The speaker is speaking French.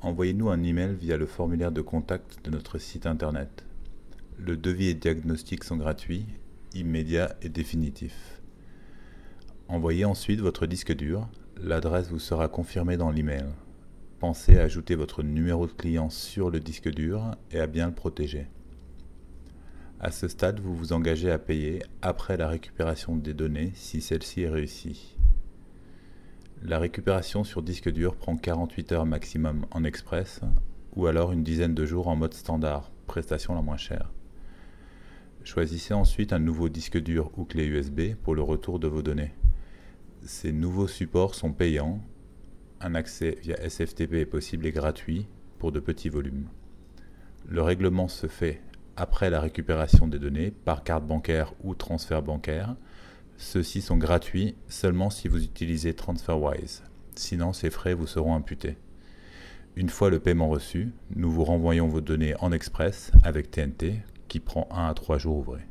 envoyez-nous un email via le formulaire de contact de notre site internet. Le devis et diagnostic sont gratuits, immédiats et définitifs. Envoyez ensuite votre disque dur, l'adresse vous sera confirmée dans l'email. Pensez à ajouter votre numéro de client sur le disque dur et à bien le protéger. À ce stade, vous vous engagez à payer après la récupération des données si celle-ci est réussie. La récupération sur disque dur prend 48 heures maximum en express ou alors une dizaine de jours en mode standard, prestation la moins chère. Choisissez ensuite un nouveau disque dur ou clé USB pour le retour de vos données. Ces nouveaux supports sont payants. Un accès via SFTP est possible et gratuit pour de petits volumes. Le règlement se fait après la récupération des données par carte bancaire ou transfert bancaire ceux-ci sont gratuits seulement si vous utilisez TransferWise. Sinon, ces frais vous seront imputés. Une fois le paiement reçu, nous vous renvoyons vos données en express avec TNT qui prend 1 à 3 jours ouvrés.